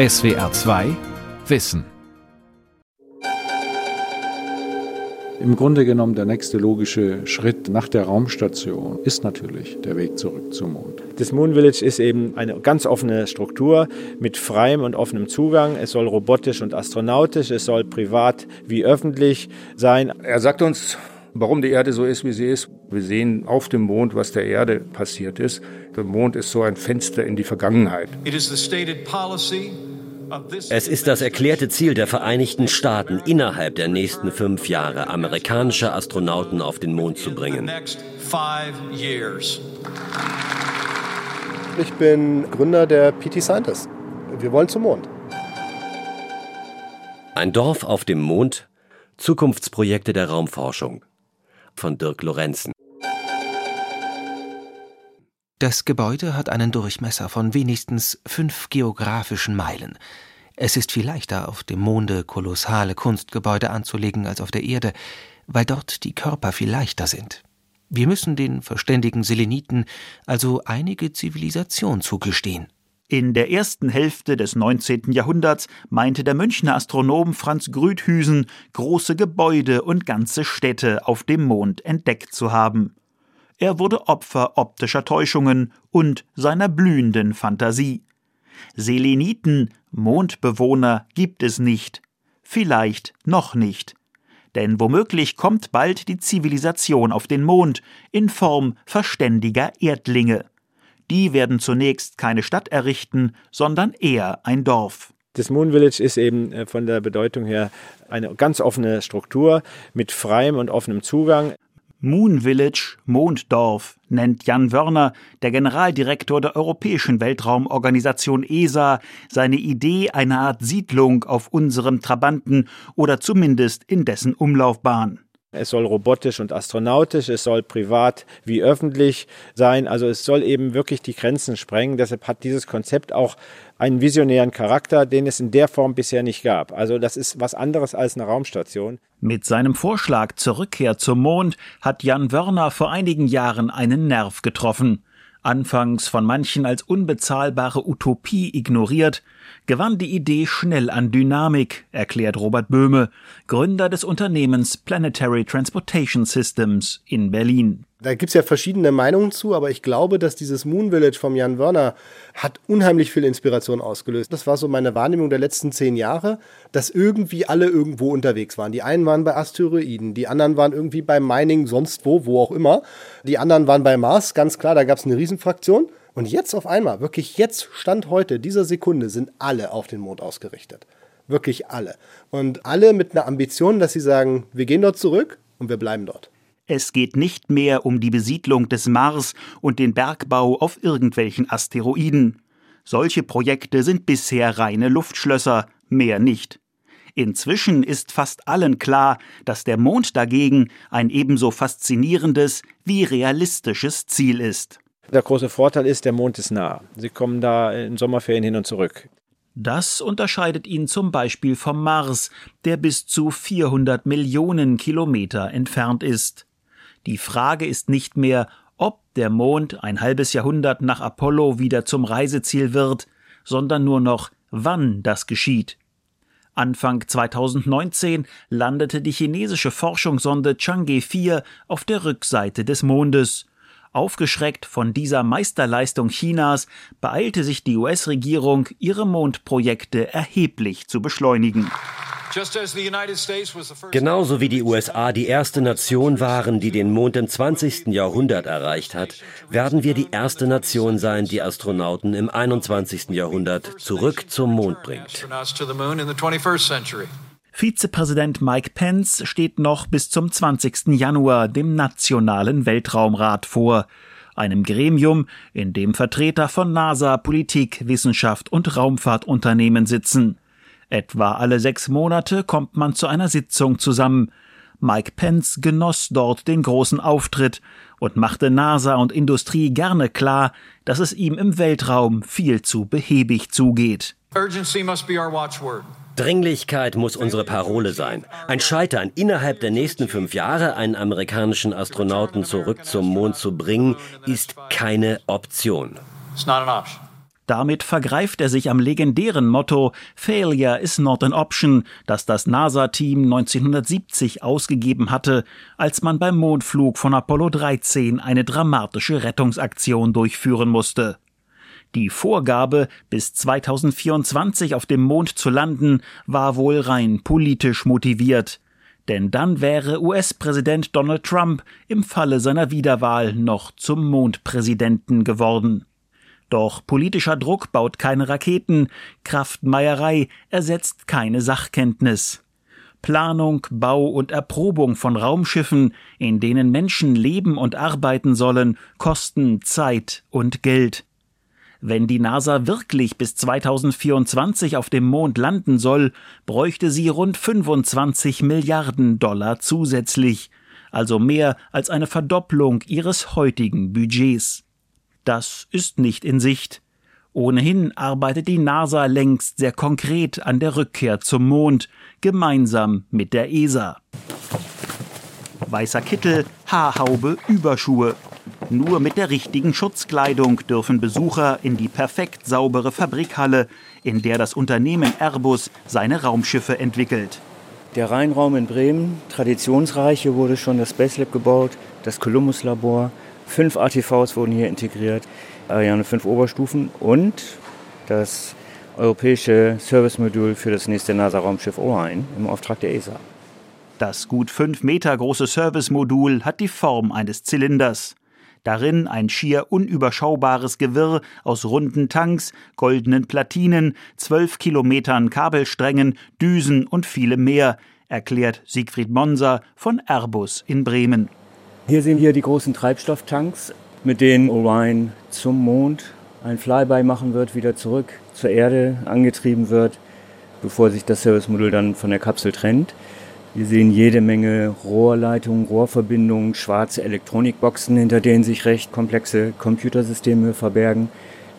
SWR 2 Wissen Im Grunde genommen der nächste logische Schritt nach der Raumstation ist natürlich der Weg zurück zum Mond. Das Moon Village ist eben eine ganz offene Struktur mit freiem und offenem Zugang. Es soll robotisch und astronautisch, es soll privat wie öffentlich sein. Er sagt uns, warum die Erde so ist, wie sie ist. Wir sehen auf dem Mond, was der Erde passiert ist. Der Mond ist so ein Fenster in die Vergangenheit. It is the stated policy es ist das erklärte Ziel der Vereinigten Staaten, innerhalb der nächsten fünf Jahre amerikanische Astronauten auf den Mond zu bringen. Ich bin Gründer der PT Scientist. Wir wollen zum Mond. Ein Dorf auf dem Mond, Zukunftsprojekte der Raumforschung von Dirk Lorenzen. Das Gebäude hat einen Durchmesser von wenigstens fünf geografischen Meilen. Es ist viel leichter, auf dem Monde kolossale Kunstgebäude anzulegen als auf der Erde, weil dort die Körper viel leichter sind. Wir müssen den verständigen Seleniten also einige Zivilisation zugestehen. In der ersten Hälfte des 19. Jahrhunderts meinte der Münchner Astronom Franz Grüthüsen, große Gebäude und ganze Städte auf dem Mond entdeckt zu haben. Er wurde Opfer optischer Täuschungen und seiner blühenden Fantasie. Seleniten, Mondbewohner, gibt es nicht. Vielleicht noch nicht. Denn womöglich kommt bald die Zivilisation auf den Mond in Form verständiger Erdlinge. Die werden zunächst keine Stadt errichten, sondern eher ein Dorf. Das Moon Village ist eben äh, von der Bedeutung her eine ganz offene Struktur mit freiem und offenem Zugang. Moon Village, Monddorf, nennt Jan Wörner, der Generaldirektor der Europäischen Weltraumorganisation ESA, seine Idee einer Art Siedlung auf unserem Trabanten oder zumindest in dessen Umlaufbahn. Es soll robotisch und astronautisch, es soll privat wie öffentlich sein. Also es soll eben wirklich die Grenzen sprengen. Deshalb hat dieses Konzept auch einen visionären Charakter, den es in der Form bisher nicht gab. Also das ist was anderes als eine Raumstation. Mit seinem Vorschlag zur Rückkehr zum Mond hat Jan Wörner vor einigen Jahren einen Nerv getroffen. Anfangs von manchen als unbezahlbare Utopie ignoriert, gewann die Idee schnell an Dynamik, erklärt Robert Böhme, Gründer des Unternehmens Planetary Transportation Systems in Berlin. Da gibt es ja verschiedene Meinungen zu, aber ich glaube, dass dieses Moon Village vom Jan Wörner hat unheimlich viel Inspiration ausgelöst. Das war so meine Wahrnehmung der letzten zehn Jahre, dass irgendwie alle irgendwo unterwegs waren. Die einen waren bei Asteroiden, die anderen waren irgendwie beim Mining sonst wo, wo auch immer. Die anderen waren bei Mars, ganz klar, da gab es eine Riesenfraktion. Und jetzt auf einmal, wirklich jetzt, Stand heute, dieser Sekunde, sind alle auf den Mond ausgerichtet. Wirklich alle. Und alle mit einer Ambition, dass sie sagen, wir gehen dort zurück und wir bleiben dort. Es geht nicht mehr um die Besiedlung des Mars und den Bergbau auf irgendwelchen Asteroiden. Solche Projekte sind bisher reine Luftschlösser, mehr nicht. Inzwischen ist fast allen klar, dass der Mond dagegen ein ebenso faszinierendes wie realistisches Ziel ist. Der große Vorteil ist, der Mond ist nah. Sie kommen da in Sommerferien hin und zurück. Das unterscheidet ihn zum Beispiel vom Mars, der bis zu 400 Millionen Kilometer entfernt ist. Die Frage ist nicht mehr, ob der Mond ein halbes Jahrhundert nach Apollo wieder zum Reiseziel wird, sondern nur noch, wann das geschieht. Anfang 2019 landete die chinesische Forschungssonde Chang'e 4 auf der Rückseite des Mondes. Aufgeschreckt von dieser Meisterleistung Chinas beeilte sich die US-Regierung, ihre Mondprojekte erheblich zu beschleunigen. Genauso wie die USA die erste Nation waren, die den Mond im 20. Jahrhundert erreicht hat, werden wir die erste Nation sein, die Astronauten im 21. Jahrhundert zurück zum Mond bringt. Vizepräsident Mike Pence steht noch bis zum 20. Januar dem Nationalen Weltraumrat vor, einem Gremium, in dem Vertreter von NASA, Politik, Wissenschaft und Raumfahrtunternehmen sitzen. Etwa alle sechs Monate kommt man zu einer Sitzung zusammen. Mike Pence genoss dort den großen Auftritt und machte NASA und Industrie gerne klar, dass es ihm im Weltraum viel zu behäbig zugeht. Dringlichkeit muss unsere Parole sein. Ein Scheitern innerhalb der nächsten fünf Jahre, einen amerikanischen Astronauten zurück zum Mond zu bringen, ist keine Option. Damit vergreift er sich am legendären Motto Failure is not an option, das das NASA-Team 1970 ausgegeben hatte, als man beim Mondflug von Apollo 13 eine dramatische Rettungsaktion durchführen musste. Die Vorgabe, bis 2024 auf dem Mond zu landen, war wohl rein politisch motiviert. Denn dann wäre US-Präsident Donald Trump im Falle seiner Wiederwahl noch zum Mondpräsidenten geworden. Doch politischer Druck baut keine Raketen, Kraftmeierei ersetzt keine Sachkenntnis. Planung, Bau und Erprobung von Raumschiffen, in denen Menschen leben und arbeiten sollen, kosten Zeit und Geld. Wenn die NASA wirklich bis 2024 auf dem Mond landen soll, bräuchte sie rund 25 Milliarden Dollar zusätzlich, also mehr als eine Verdopplung ihres heutigen Budgets. Das ist nicht in Sicht. Ohnehin arbeitet die NASA längst sehr konkret an der Rückkehr zum Mond, gemeinsam mit der ESA. Weißer Kittel, Haarhaube, Überschuhe. Nur mit der richtigen Schutzkleidung dürfen Besucher in die perfekt saubere Fabrikhalle, in der das Unternehmen Airbus seine Raumschiffe entwickelt. Der Rheinraum in Bremen, traditionsreich, hier wurde schon das Space Lab gebaut, das Columbus Labor, Fünf ATVs wurden hier integriert, Ariane 5 Oberstufen und das europäische Servicemodul für das nächste NASA-Raumschiff Orion im Auftrag der ESA. Das gut fünf Meter große Servicemodul hat die Form eines Zylinders. Darin ein schier unüberschaubares Gewirr aus runden Tanks, goldenen Platinen, zwölf Kilometern Kabelsträngen, Düsen und vielem mehr, erklärt Siegfried Monser von Airbus in Bremen. Hier sehen wir die großen Treibstofftanks, mit denen Orion zum Mond ein Flyby machen wird, wieder zurück zur Erde angetrieben wird, bevor sich das Servicemodul dann von der Kapsel trennt. Wir sehen jede Menge Rohrleitungen, Rohrverbindungen, schwarze Elektronikboxen, hinter denen sich recht komplexe Computersysteme verbergen,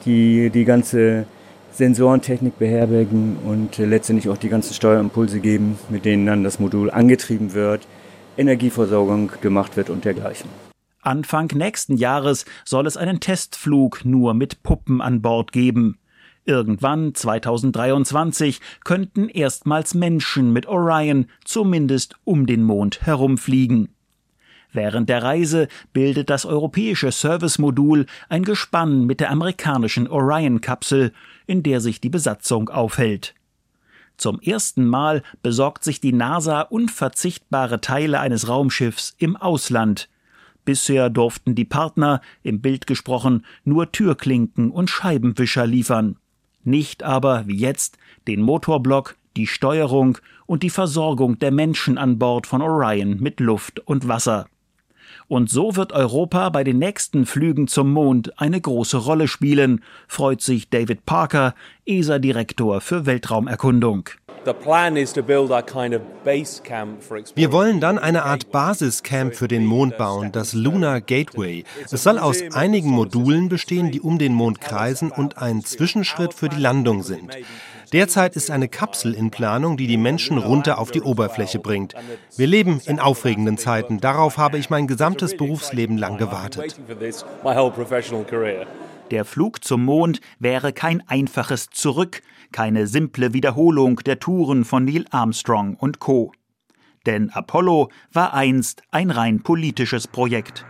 die die ganze Sensorentechnik beherbergen und letztendlich auch die ganzen Steuerimpulse geben, mit denen dann das Modul angetrieben wird, Energieversorgung gemacht wird und dergleichen. Anfang nächsten Jahres soll es einen Testflug nur mit Puppen an Bord geben. Irgendwann 2023 könnten erstmals Menschen mit Orion zumindest um den Mond herumfliegen. Während der Reise bildet das europäische Servicemodul ein Gespann mit der amerikanischen Orion-Kapsel, in der sich die Besatzung aufhält. Zum ersten Mal besorgt sich die NASA unverzichtbare Teile eines Raumschiffs im Ausland. Bisher durften die Partner, im Bild gesprochen, nur Türklinken und Scheibenwischer liefern. Nicht aber, wie jetzt, den Motorblock, die Steuerung und die Versorgung der Menschen an Bord von Orion mit Luft und Wasser. Und so wird Europa bei den nächsten Flügen zum Mond eine große Rolle spielen, freut sich David Parker, ESA-Direktor für Weltraumerkundung. Wir wollen dann eine Art Basiscamp für den Mond bauen, das Lunar Gateway. Es soll aus einigen Modulen bestehen, die um den Mond kreisen und ein Zwischenschritt für die Landung sind. Derzeit ist eine Kapsel in Planung, die die Menschen runter auf die Oberfläche bringt. Wir leben in aufregenden Zeiten. Darauf habe ich mein gesamtes Berufsleben lang gewartet. Der Flug zum Mond wäre kein einfaches Zurück, keine simple Wiederholung der Touren von Neil Armstrong und Co. Denn Apollo war einst ein rein politisches Projekt.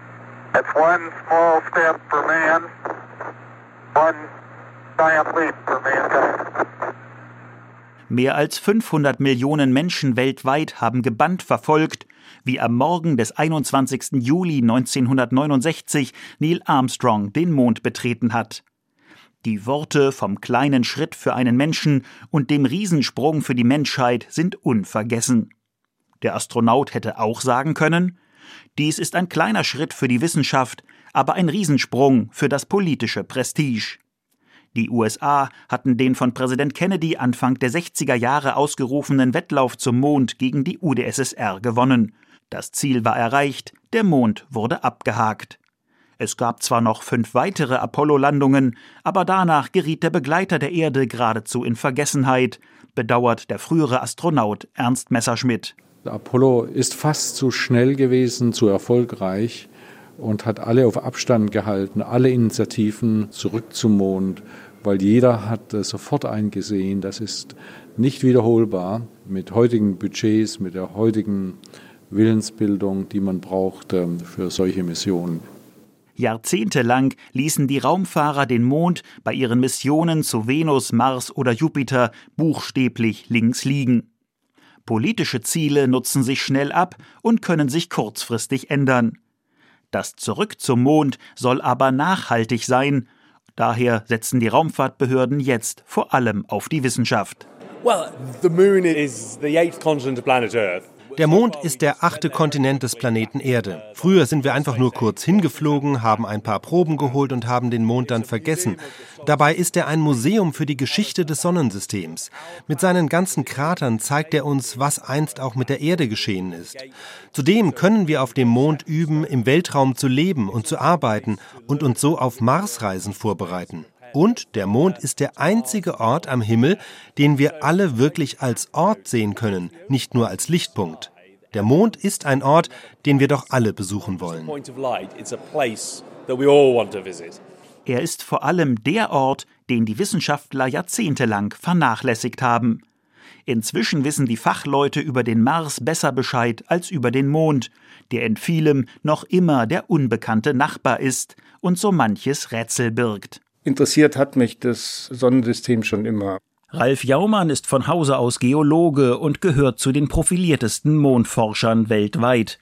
Mehr als 500 Millionen Menschen weltweit haben gebannt verfolgt, wie am Morgen des 21. Juli 1969 Neil Armstrong den Mond betreten hat. Die Worte vom kleinen Schritt für einen Menschen und dem Riesensprung für die Menschheit sind unvergessen. Der Astronaut hätte auch sagen können, dies ist ein kleiner Schritt für die Wissenschaft, aber ein Riesensprung für das politische Prestige. Die USA hatten den von Präsident Kennedy Anfang der 60er Jahre ausgerufenen Wettlauf zum Mond gegen die UdSSR gewonnen. Das Ziel war erreicht, der Mond wurde abgehakt. Es gab zwar noch fünf weitere Apollo-Landungen, aber danach geriet der Begleiter der Erde geradezu in Vergessenheit, bedauert der frühere Astronaut Ernst Messerschmidt. Apollo ist fast zu schnell gewesen, zu erfolgreich und hat alle auf Abstand gehalten, alle Initiativen zurück zum Mond weil jeder hat äh, sofort eingesehen, das ist nicht wiederholbar mit heutigen Budgets, mit der heutigen Willensbildung, die man braucht ähm, für solche Missionen. Jahrzehntelang ließen die Raumfahrer den Mond bei ihren Missionen zu Venus, Mars oder Jupiter buchstäblich links liegen. Politische Ziele nutzen sich schnell ab und können sich kurzfristig ändern. Das Zurück zum Mond soll aber nachhaltig sein. Daher setzen die Raumfahrtbehörden jetzt vor allem auf die Wissenschaft. Well, the moon is the eighth continent of planet Earth. Der Mond ist der achte Kontinent des Planeten Erde. Früher sind wir einfach nur kurz hingeflogen, haben ein paar Proben geholt und haben den Mond dann vergessen. Dabei ist er ein Museum für die Geschichte des Sonnensystems. Mit seinen ganzen Kratern zeigt er uns, was einst auch mit der Erde geschehen ist. Zudem können wir auf dem Mond üben, im Weltraum zu leben und zu arbeiten und uns so auf Marsreisen vorbereiten. Und der Mond ist der einzige Ort am Himmel, den wir alle wirklich als Ort sehen können, nicht nur als Lichtpunkt. Der Mond ist ein Ort, den wir doch alle besuchen wollen. Er ist vor allem der Ort, den die Wissenschaftler jahrzehntelang vernachlässigt haben. Inzwischen wissen die Fachleute über den Mars besser Bescheid als über den Mond, der in vielem noch immer der unbekannte Nachbar ist und so manches Rätsel birgt. Interessiert hat mich das Sonnensystem schon immer. Ralf Jaumann ist von Hause aus Geologe und gehört zu den profiliertesten Mondforschern weltweit.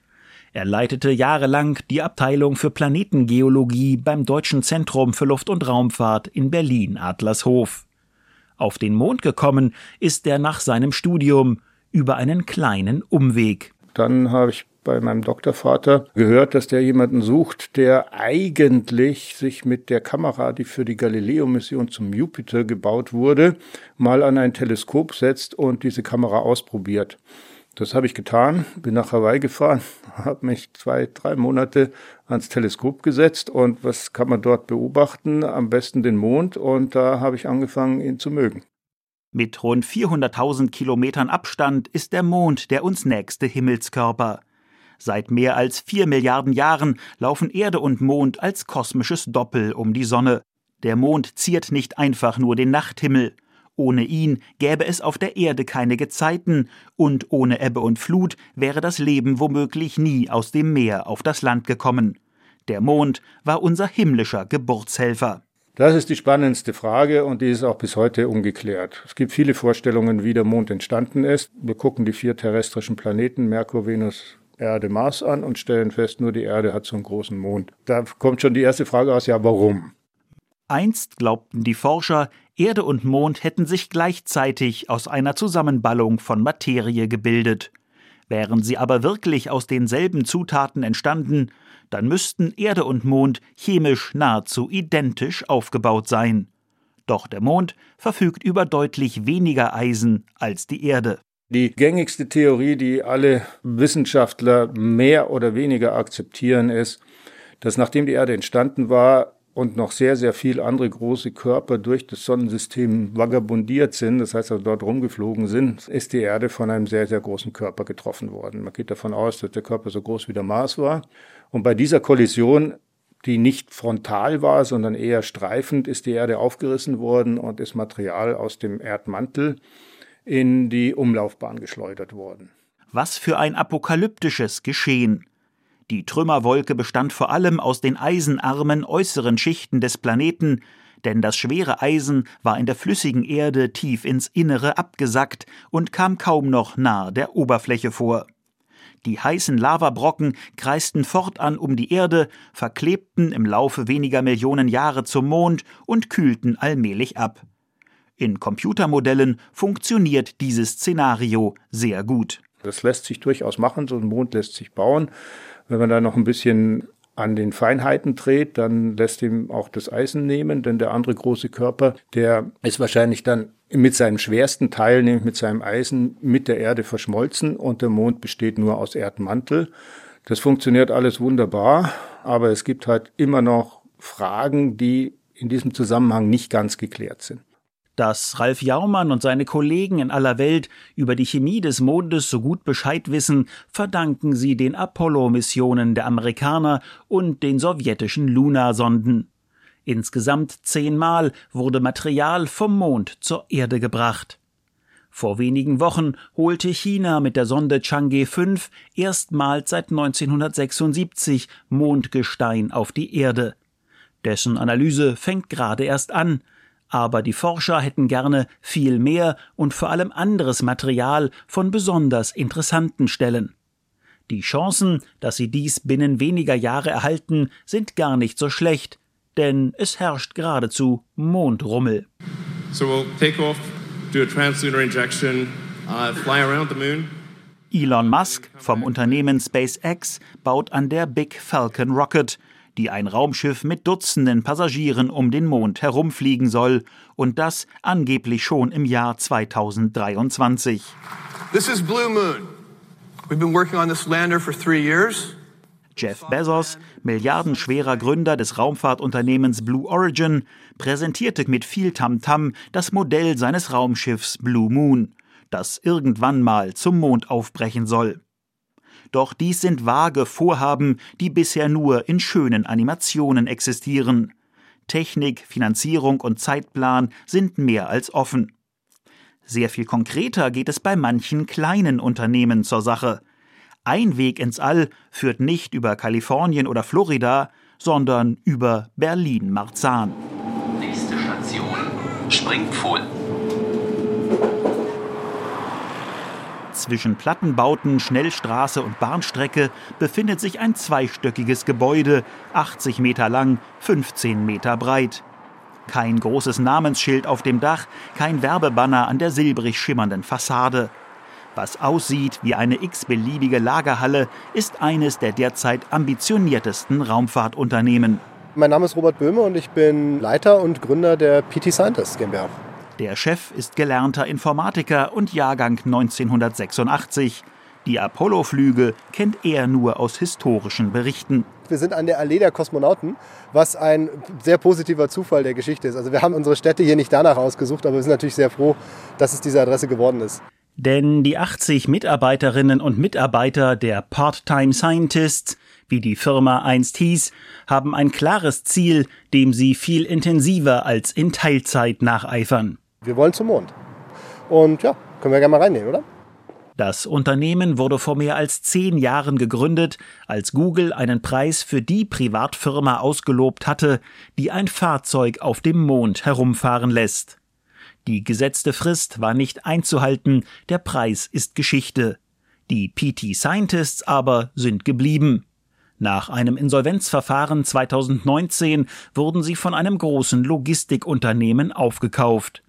Er leitete jahrelang die Abteilung für Planetengeologie beim Deutschen Zentrum für Luft- und Raumfahrt in Berlin-Adlershof. Auf den Mond gekommen ist er nach seinem Studium über einen kleinen Umweg. Dann habe ich bei meinem Doktorvater gehört, dass der jemanden sucht, der eigentlich sich mit der Kamera, die für die Galileo-Mission zum Jupiter gebaut wurde, mal an ein Teleskop setzt und diese Kamera ausprobiert. Das habe ich getan, bin nach Hawaii gefahren, habe mich zwei, drei Monate ans Teleskop gesetzt und was kann man dort beobachten? Am besten den Mond und da habe ich angefangen, ihn zu mögen. Mit rund 400.000 Kilometern Abstand ist der Mond der uns nächste Himmelskörper. Seit mehr als vier Milliarden Jahren laufen Erde und Mond als kosmisches Doppel um die Sonne. Der Mond ziert nicht einfach nur den Nachthimmel. Ohne ihn gäbe es auf der Erde keine Gezeiten, und ohne Ebbe und Flut wäre das Leben womöglich nie aus dem Meer auf das Land gekommen. Der Mond war unser himmlischer Geburtshelfer. Das ist die spannendste Frage und die ist auch bis heute ungeklärt. Es gibt viele Vorstellungen, wie der Mond entstanden ist. Wir gucken die vier terrestrischen Planeten, Merkur, Venus, Erde, Mars an und stellen fest, nur die Erde hat so einen großen Mond. Da kommt schon die erste Frage aus, ja, warum? Einst glaubten die Forscher, Erde und Mond hätten sich gleichzeitig aus einer Zusammenballung von Materie gebildet. Wären sie aber wirklich aus denselben Zutaten entstanden, dann müssten Erde und Mond chemisch nahezu identisch aufgebaut sein. Doch der Mond verfügt über deutlich weniger Eisen als die Erde. Die gängigste Theorie, die alle Wissenschaftler mehr oder weniger akzeptieren, ist, dass nachdem die Erde entstanden war und noch sehr, sehr viele andere große Körper durch das Sonnensystem vagabundiert sind, das heißt also dort rumgeflogen sind, ist die Erde von einem sehr, sehr großen Körper getroffen worden. Man geht davon aus, dass der Körper so groß wie der Mars war. Und bei dieser Kollision die nicht frontal war, sondern eher streifend, ist die Erde aufgerissen worden und ist Material aus dem Erdmantel in die Umlaufbahn geschleudert worden. Was für ein apokalyptisches Geschehen. Die Trümmerwolke bestand vor allem aus den eisenarmen äußeren Schichten des Planeten, denn das schwere Eisen war in der flüssigen Erde tief ins Innere abgesackt und kam kaum noch nahe der Oberfläche vor. Die heißen Lavabrocken kreisten fortan um die Erde, verklebten im Laufe weniger Millionen Jahre zum Mond und kühlten allmählich ab. In Computermodellen funktioniert dieses Szenario sehr gut. Das lässt sich durchaus machen, so ein Mond lässt sich bauen. Wenn man da noch ein bisschen an den Feinheiten dreht, dann lässt ihm auch das Eisen nehmen, denn der andere große Körper, der ist wahrscheinlich dann mit seinem schwersten Teil, nämlich mit seinem Eisen, mit der Erde verschmolzen und der Mond besteht nur aus Erdmantel. Das funktioniert alles wunderbar, aber es gibt halt immer noch Fragen, die in diesem Zusammenhang nicht ganz geklärt sind. Dass Ralf Jaumann und seine Kollegen in aller Welt über die Chemie des Mondes so gut Bescheid wissen, verdanken sie den Apollo-Missionen der Amerikaner und den sowjetischen Luna-Sonden. Insgesamt zehnmal wurde Material vom Mond zur Erde gebracht. Vor wenigen Wochen holte China mit der Sonde Chang'e 5 erstmals seit 1976 Mondgestein auf die Erde. Dessen Analyse fängt gerade erst an, aber die Forscher hätten gerne viel mehr und vor allem anderes Material von besonders interessanten Stellen. Die Chancen, dass sie dies binnen weniger Jahre erhalten, sind gar nicht so schlecht, denn es herrscht geradezu Mondrummel. So we'll take off, do a translunar injection, uh, fly around the moon. Elon Musk vom Unternehmen SpaceX baut an der Big Falcon Rocket, die ein Raumschiff mit Dutzenden Passagieren um den Mond herumfliegen soll und das angeblich schon im Jahr 2023. This is Blue Moon. We've been working on this lander for three years. Jeff Bezos, milliardenschwerer Gründer des Raumfahrtunternehmens Blue Origin, präsentierte mit viel Tamtam -Tam das Modell seines Raumschiffs Blue Moon, das irgendwann mal zum Mond aufbrechen soll. Doch dies sind vage Vorhaben, die bisher nur in schönen Animationen existieren. Technik, Finanzierung und Zeitplan sind mehr als offen. Sehr viel konkreter geht es bei manchen kleinen Unternehmen zur Sache. Ein Weg ins All führt nicht über Kalifornien oder Florida, sondern über Berlin-Marzahn. Nächste Station Springpfuhl. Zwischen Plattenbauten, Schnellstraße und Bahnstrecke befindet sich ein zweistöckiges Gebäude, 80 Meter lang, 15 Meter breit. Kein großes Namensschild auf dem Dach, kein Werbebanner an der silbrig schimmernden Fassade. Was aussieht wie eine x-beliebige Lagerhalle, ist eines der derzeit ambitioniertesten Raumfahrtunternehmen. Mein Name ist Robert Böhme und ich bin Leiter und Gründer der PT Scientist GmbH. Der Chef ist gelernter Informatiker und Jahrgang 1986. Die Apollo-Flüge kennt er nur aus historischen Berichten. Wir sind an der Allee der Kosmonauten, was ein sehr positiver Zufall der Geschichte ist. Also wir haben unsere Städte hier nicht danach ausgesucht, aber wir sind natürlich sehr froh, dass es diese Adresse geworden ist. Denn die 80 Mitarbeiterinnen und Mitarbeiter der Part-Time Scientists, wie die Firma einst hieß, haben ein klares Ziel, dem sie viel intensiver als in Teilzeit nacheifern. Wir wollen zum Mond. Und ja, können wir gerne mal reinnehmen, oder? Das Unternehmen wurde vor mehr als zehn Jahren gegründet, als Google einen Preis für die Privatfirma ausgelobt hatte, die ein Fahrzeug auf dem Mond herumfahren lässt. Die gesetzte Frist war nicht einzuhalten, der Preis ist Geschichte. Die PT Scientists aber sind geblieben. Nach einem Insolvenzverfahren 2019 wurden sie von einem großen Logistikunternehmen aufgekauft.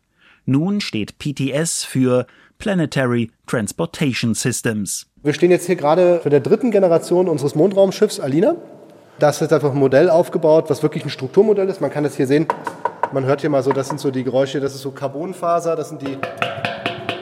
Nun steht PTS für Planetary Transportation Systems. Wir stehen jetzt hier gerade für der dritten Generation unseres Mondraumschiffs Alina. Das ist einfach ein Modell aufgebaut, was wirklich ein Strukturmodell ist. Man kann das hier sehen. Man hört hier mal so, das sind so die Geräusche, das ist so Carbonfaser, das sind die,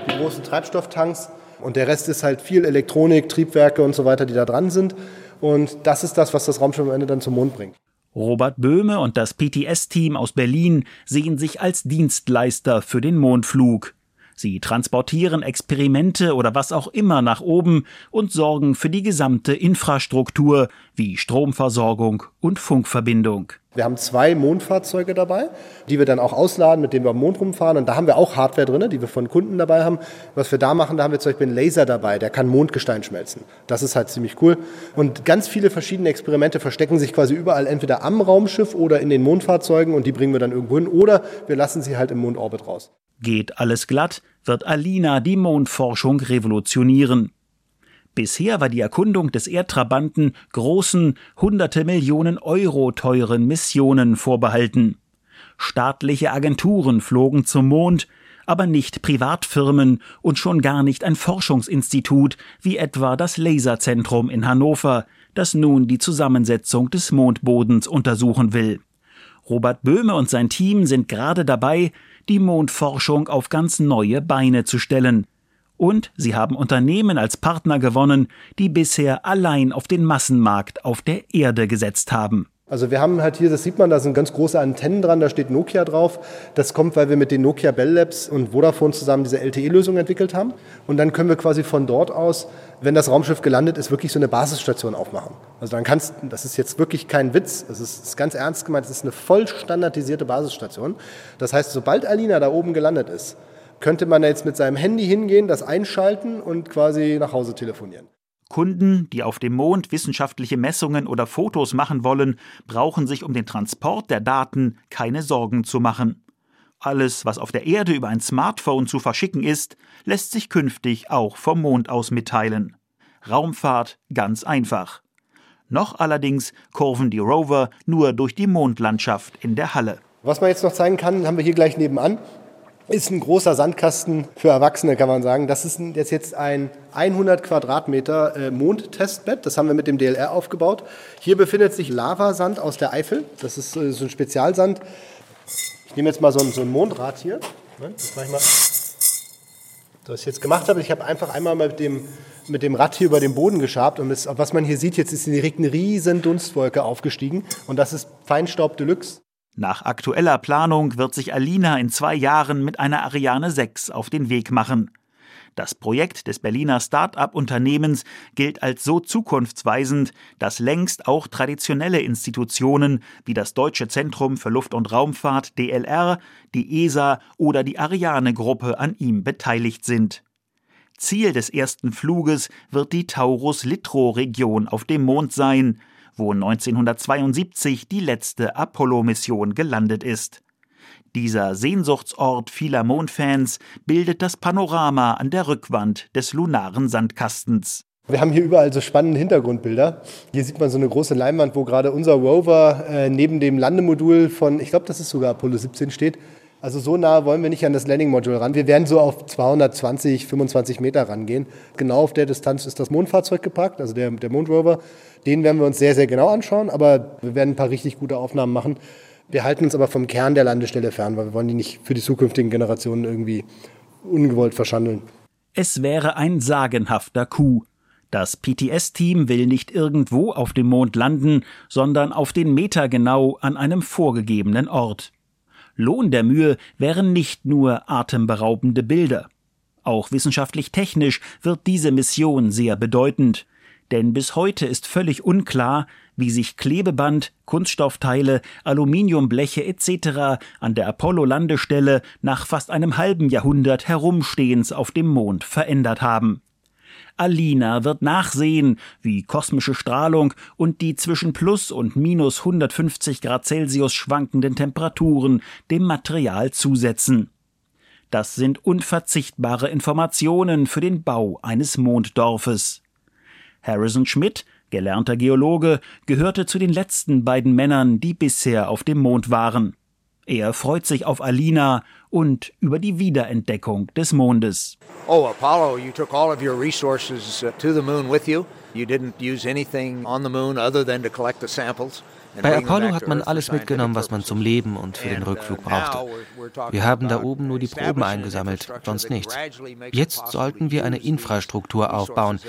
die großen Treibstofftanks. Und der Rest ist halt viel Elektronik, Triebwerke und so weiter, die da dran sind. Und das ist das, was das Raumschiff am Ende dann zum Mond bringt. Robert Böhme und das PTS-Team aus Berlin sehen sich als Dienstleister für den Mondflug. Sie transportieren Experimente oder was auch immer nach oben und sorgen für die gesamte Infrastruktur wie Stromversorgung und Funkverbindung. Wir haben zwei Mondfahrzeuge dabei, die wir dann auch ausladen, mit denen wir am Mond rumfahren. Und da haben wir auch Hardware drin, die wir von Kunden dabei haben. Was wir da machen, da haben wir zum Beispiel einen Laser dabei, der kann Mondgestein schmelzen. Das ist halt ziemlich cool. Und ganz viele verschiedene Experimente verstecken sich quasi überall, entweder am Raumschiff oder in den Mondfahrzeugen. Und die bringen wir dann irgendwo hin. Oder wir lassen sie halt im Mondorbit raus. Geht alles glatt, wird Alina die Mondforschung revolutionieren. Bisher war die Erkundung des Erdtrabanten großen, hunderte Millionen Euro teuren Missionen vorbehalten. Staatliche Agenturen flogen zum Mond, aber nicht Privatfirmen und schon gar nicht ein Forschungsinstitut wie etwa das Laserzentrum in Hannover, das nun die Zusammensetzung des Mondbodens untersuchen will. Robert Böhme und sein Team sind gerade dabei, die Mondforschung auf ganz neue Beine zu stellen. Und sie haben Unternehmen als Partner gewonnen, die bisher allein auf den Massenmarkt auf der Erde gesetzt haben. Also wir haben halt hier, das sieht man, da sind ganz große Antennen dran, da steht Nokia drauf. Das kommt, weil wir mit den Nokia Bell Labs und Vodafone zusammen diese LTE-Lösung entwickelt haben. Und dann können wir quasi von dort aus, wenn das Raumschiff gelandet ist, wirklich so eine Basisstation aufmachen. Also dann kannst, das ist jetzt wirklich kein Witz, das ist, ist ganz ernst gemeint, das ist eine voll standardisierte Basisstation. Das heißt, sobald Alina da oben gelandet ist, könnte man jetzt mit seinem Handy hingehen, das einschalten und quasi nach Hause telefonieren. Kunden, die auf dem Mond wissenschaftliche Messungen oder Fotos machen wollen, brauchen sich um den Transport der Daten keine Sorgen zu machen. Alles, was auf der Erde über ein Smartphone zu verschicken ist, lässt sich künftig auch vom Mond aus mitteilen. Raumfahrt ganz einfach. Noch allerdings kurven die Rover nur durch die Mondlandschaft in der Halle. Was man jetzt noch zeigen kann, haben wir hier gleich nebenan ist ein großer Sandkasten für Erwachsene, kann man sagen. Das ist jetzt, jetzt ein 100 Quadratmeter äh, Mondtestbett. Das haben wir mit dem DLR aufgebaut. Hier befindet sich Lavasand aus der Eifel. Das ist äh, so ein Spezialsand. Ich nehme jetzt mal so ein, so ein Mondrad hier. Ne, das mache ich mal. Was ich jetzt gemacht habe, ich habe einfach einmal mit dem, mit dem Rad hier über den Boden geschabt und das, was man hier sieht, jetzt ist direkt eine riesen Dunstwolke aufgestiegen und das ist Feinstaub Deluxe. Nach aktueller Planung wird sich Alina in zwei Jahren mit einer Ariane 6 auf den Weg machen. Das Projekt des Berliner Start-up-Unternehmens gilt als so zukunftsweisend, dass längst auch traditionelle Institutionen wie das Deutsche Zentrum für Luft- und Raumfahrt DLR, die ESA oder die Ariane-Gruppe an ihm beteiligt sind. Ziel des ersten Fluges wird die Taurus-Littrow-Region auf dem Mond sein, wo 1972 die letzte Apollo-Mission gelandet ist. Dieser Sehnsuchtsort vieler Mondfans bildet das Panorama an der Rückwand des lunaren Sandkastens. Wir haben hier überall so spannende Hintergrundbilder. Hier sieht man so eine große Leinwand, wo gerade unser Rover äh, neben dem Landemodul von, ich glaube, das ist sogar Apollo 17 steht. Also so nah wollen wir nicht an das Landing-Modul ran. Wir werden so auf 220, 25 Meter rangehen. Genau auf der Distanz ist das Mondfahrzeug geparkt, also der, der Mondrover. Den werden wir uns sehr, sehr genau anschauen, aber wir werden ein paar richtig gute Aufnahmen machen. Wir halten uns aber vom Kern der Landestelle fern, weil wir wollen die nicht für die zukünftigen Generationen irgendwie ungewollt verschandeln. Es wäre ein sagenhafter Coup. Das PTS-Team will nicht irgendwo auf dem Mond landen, sondern auf den Meter genau an einem vorgegebenen Ort. Lohn der Mühe wären nicht nur atemberaubende Bilder. Auch wissenschaftlich technisch wird diese Mission sehr bedeutend. Denn bis heute ist völlig unklar, wie sich Klebeband, Kunststoffteile, Aluminiumbleche etc. an der Apollo-Landestelle nach fast einem halben Jahrhundert Herumstehens auf dem Mond verändert haben. Alina wird nachsehen, wie kosmische Strahlung und die zwischen plus und minus 150 Grad Celsius schwankenden Temperaturen dem Material zusetzen. Das sind unverzichtbare Informationen für den Bau eines Monddorfes. Harrison Schmidt, gelernter Geologe, gehörte zu den letzten beiden Männern, die bisher auf dem Mond waren. Er freut sich auf Alina und über die Wiederentdeckung des Mondes. Oh, Apollo, you took all of your resources uh, to the moon with you. You didn't use anything on the moon other than to collect the samples. Bei Apollo hat man alles mitgenommen, was man zum Leben und für den Rückflug brauchte. Wir haben da oben nur die Proben eingesammelt, sonst nichts. Jetzt sollten wir eine Infrastruktur aufbauen,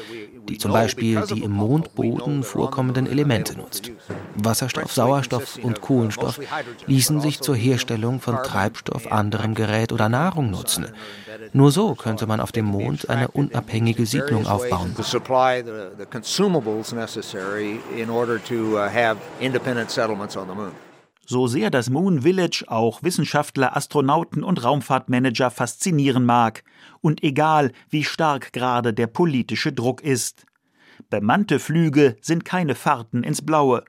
die zum Beispiel die im Mondboden vorkommenden Elemente nutzt. Wasserstoff, Sauerstoff und Kohlenstoff ließen sich zur Herstellung von Treibstoff, anderem Gerät oder Nahrung nutzen. Nur so könnte man auf dem Mond eine unabhängige Siedlung aufbauen. So sehr das Moon Village auch Wissenschaftler, Astronauten und Raumfahrtmanager faszinieren mag, und egal wie stark gerade der politische Druck ist. Bemannte Flüge sind keine Fahrten ins Blaue.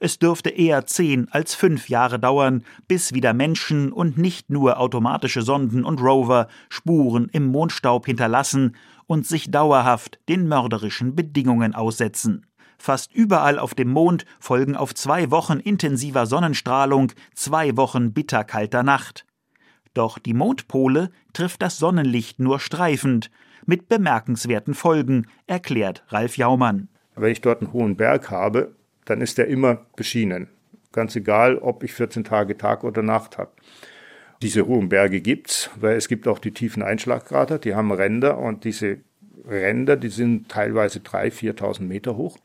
Es dürfte eher zehn als fünf Jahre dauern, bis wieder Menschen und nicht nur automatische Sonden und Rover Spuren im Mondstaub hinterlassen und sich dauerhaft den mörderischen Bedingungen aussetzen. Fast überall auf dem Mond folgen auf zwei Wochen intensiver Sonnenstrahlung zwei Wochen bitterkalter Nacht. Doch die Mondpole trifft das Sonnenlicht nur streifend, mit bemerkenswerten Folgen, erklärt Ralf Jaumann. Wenn ich dort einen hohen Berg habe, dann ist der immer beschienen. Ganz egal, ob ich 14 Tage Tag oder Nacht habe. Diese hohen Berge gibt's, weil es gibt auch die tiefen Einschlagkrater, die haben Ränder und diese Ränder, die sind teilweise 3.000, 4.000 Meter hoch.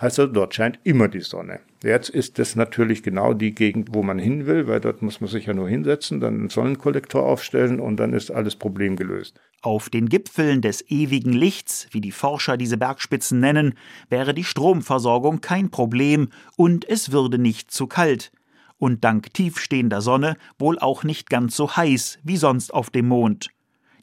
Heißt also, dort scheint immer die Sonne. Jetzt ist das natürlich genau die Gegend, wo man hin will, weil dort muss man sich ja nur hinsetzen, dann einen Sonnenkollektor aufstellen und dann ist alles Problem gelöst. Auf den Gipfeln des ewigen Lichts, wie die Forscher diese Bergspitzen nennen, wäre die Stromversorgung kein Problem und es würde nicht zu kalt. Und dank tiefstehender Sonne wohl auch nicht ganz so heiß wie sonst auf dem Mond.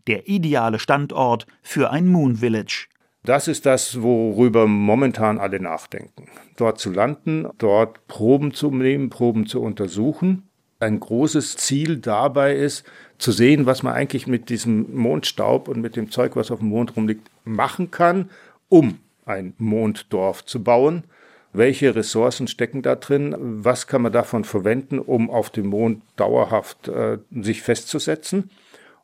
Der ideale Standort für ein Moon Village. Das ist das, worüber momentan alle nachdenken. Dort zu landen, dort Proben zu nehmen, Proben zu untersuchen. Ein großes Ziel dabei ist, zu sehen, was man eigentlich mit diesem Mondstaub und mit dem Zeug, was auf dem Mond rumliegt, machen kann, um ein Monddorf zu bauen. Welche Ressourcen stecken da drin? Was kann man davon verwenden, um auf dem Mond dauerhaft äh, sich festzusetzen?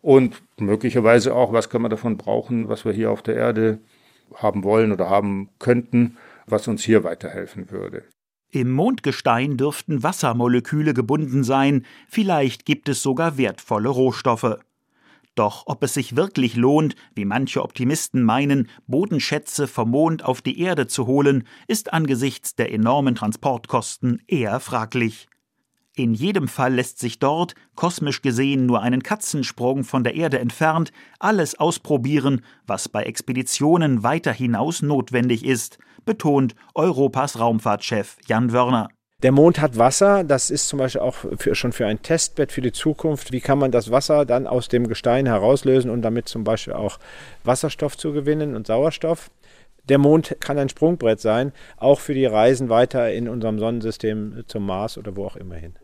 Und möglicherweise auch, was kann man davon brauchen, was wir hier auf der Erde haben wollen oder haben könnten, was uns hier weiterhelfen würde. Im Mondgestein dürften Wassermoleküle gebunden sein, vielleicht gibt es sogar wertvolle Rohstoffe. Doch ob es sich wirklich lohnt, wie manche Optimisten meinen, Bodenschätze vom Mond auf die Erde zu holen, ist angesichts der enormen Transportkosten eher fraglich. In jedem Fall lässt sich dort, kosmisch gesehen nur einen Katzensprung von der Erde entfernt, alles ausprobieren, was bei Expeditionen weiter hinaus notwendig ist, betont Europas Raumfahrtchef Jan Wörner. Der Mond hat Wasser, das ist zum Beispiel auch für, schon für ein Testbett für die Zukunft. Wie kann man das Wasser dann aus dem Gestein herauslösen und damit zum Beispiel auch Wasserstoff zu gewinnen und Sauerstoff? Der Mond kann ein Sprungbrett sein, auch für die Reisen weiter in unserem Sonnensystem zum Mars oder wo auch immer hin.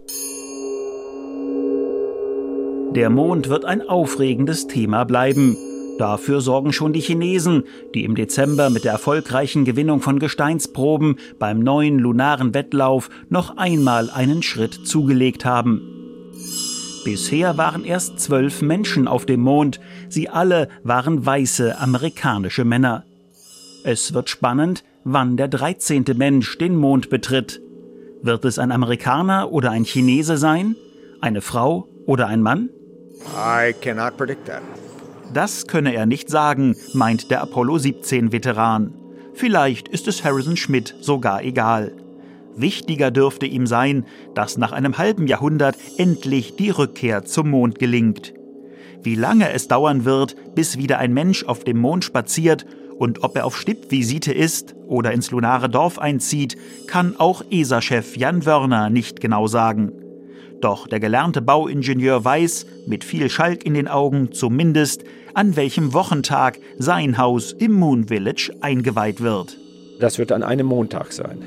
Der Mond wird ein aufregendes Thema bleiben. Dafür sorgen schon die Chinesen, die im Dezember mit der erfolgreichen Gewinnung von Gesteinsproben beim neuen lunaren Wettlauf noch einmal einen Schritt zugelegt haben. Bisher waren erst zwölf Menschen auf dem Mond, sie alle waren weiße amerikanische Männer. Es wird spannend, wann der 13. Mensch den Mond betritt. Wird es ein Amerikaner oder ein Chinese sein? Eine Frau oder ein Mann? I cannot predict that. Das könne er nicht sagen, meint der Apollo 17 Veteran. Vielleicht ist es Harrison Schmidt sogar egal. Wichtiger dürfte ihm sein, dass nach einem halben Jahrhundert endlich die Rückkehr zum Mond gelingt. Wie lange es dauern wird, bis wieder ein Mensch auf dem Mond spaziert und ob er auf Stippvisite ist oder ins lunare Dorf einzieht, kann auch ESA-Chef Jan Wörner nicht genau sagen. Doch der gelernte Bauingenieur weiß, mit viel Schalk in den Augen zumindest, an welchem Wochentag sein Haus im Moon Village eingeweiht wird. Das wird an einem Montag sein.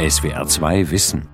SWR 2 Wissen